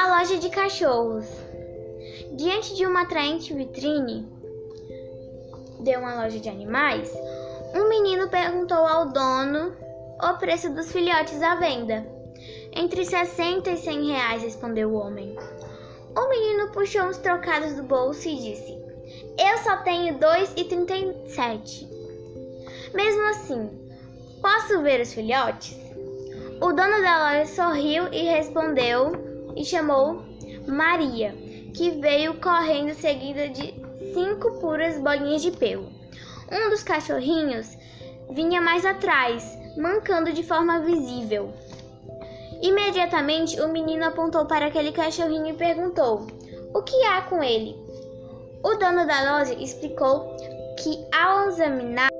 A loja de cachorros. Diante de uma atraente vitrine de uma loja de animais, um menino perguntou ao dono o preço dos filhotes à venda. Entre 60 e 100 reais, respondeu o homem. O menino puxou uns trocados do bolso e disse: Eu só tenho 2,37. Mesmo assim, posso ver os filhotes? O dono da loja sorriu e respondeu e chamou Maria, que veio correndo seguida de cinco puras bolinhas de pelo. Um dos cachorrinhos vinha mais atrás, mancando de forma visível. Imediatamente o menino apontou para aquele cachorrinho e perguntou: O que há com ele? O dono da loja explicou que, ao examinar,